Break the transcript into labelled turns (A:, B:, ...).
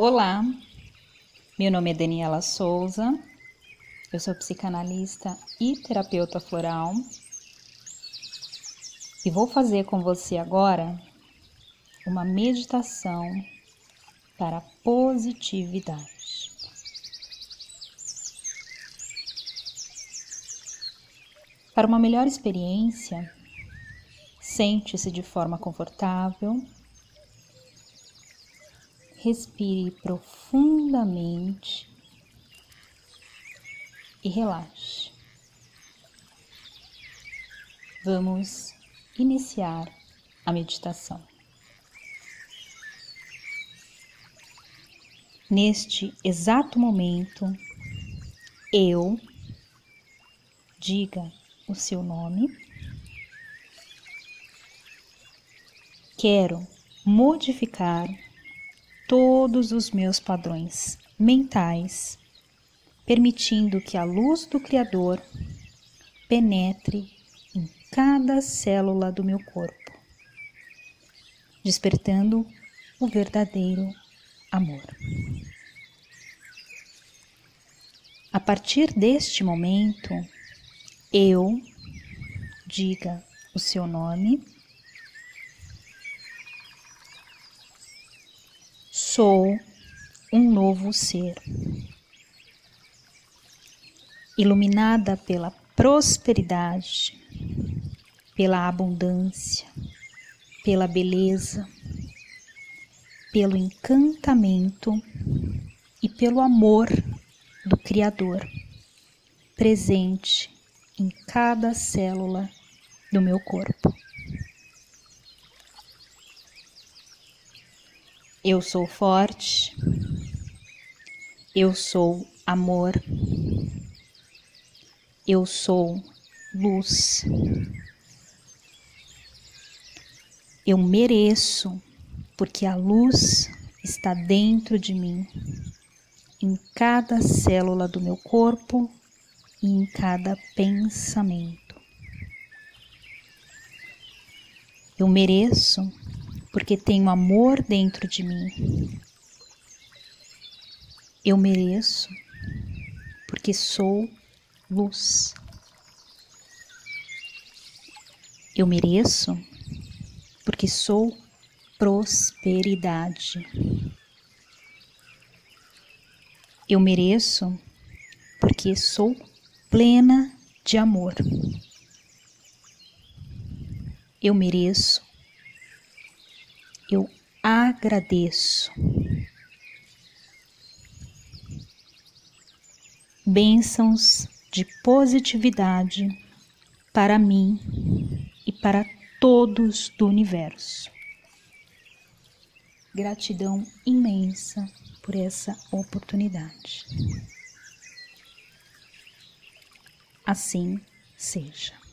A: Olá, meu nome é Daniela Souza, eu sou psicanalista e terapeuta floral e vou fazer com você agora uma meditação para positividade. Para uma melhor experiência, sente-se de forma confortável respire profundamente e relaxe. Vamos iniciar a meditação. Neste exato momento, eu diga o seu nome. Quero modificar todos os meus padrões mentais, permitindo que a luz do Criador penetre em cada célula do meu corpo, despertando o verdadeiro amor. A partir deste momento, eu diga o seu nome Sou um novo ser, iluminada pela prosperidade, pela abundância, pela beleza, pelo encantamento e pelo amor do Criador presente em cada célula do meu corpo. Eu sou forte, eu sou amor, eu sou luz. Eu mereço, porque a luz está dentro de mim, em cada célula do meu corpo e em cada pensamento. Eu mereço porque tenho amor dentro de mim. Eu mereço, porque sou luz. Eu mereço, porque sou prosperidade. Eu mereço, porque sou plena de amor. Eu mereço, eu agradeço. Bênçãos de positividade para mim e para todos do universo. Gratidão imensa por essa oportunidade. Assim seja.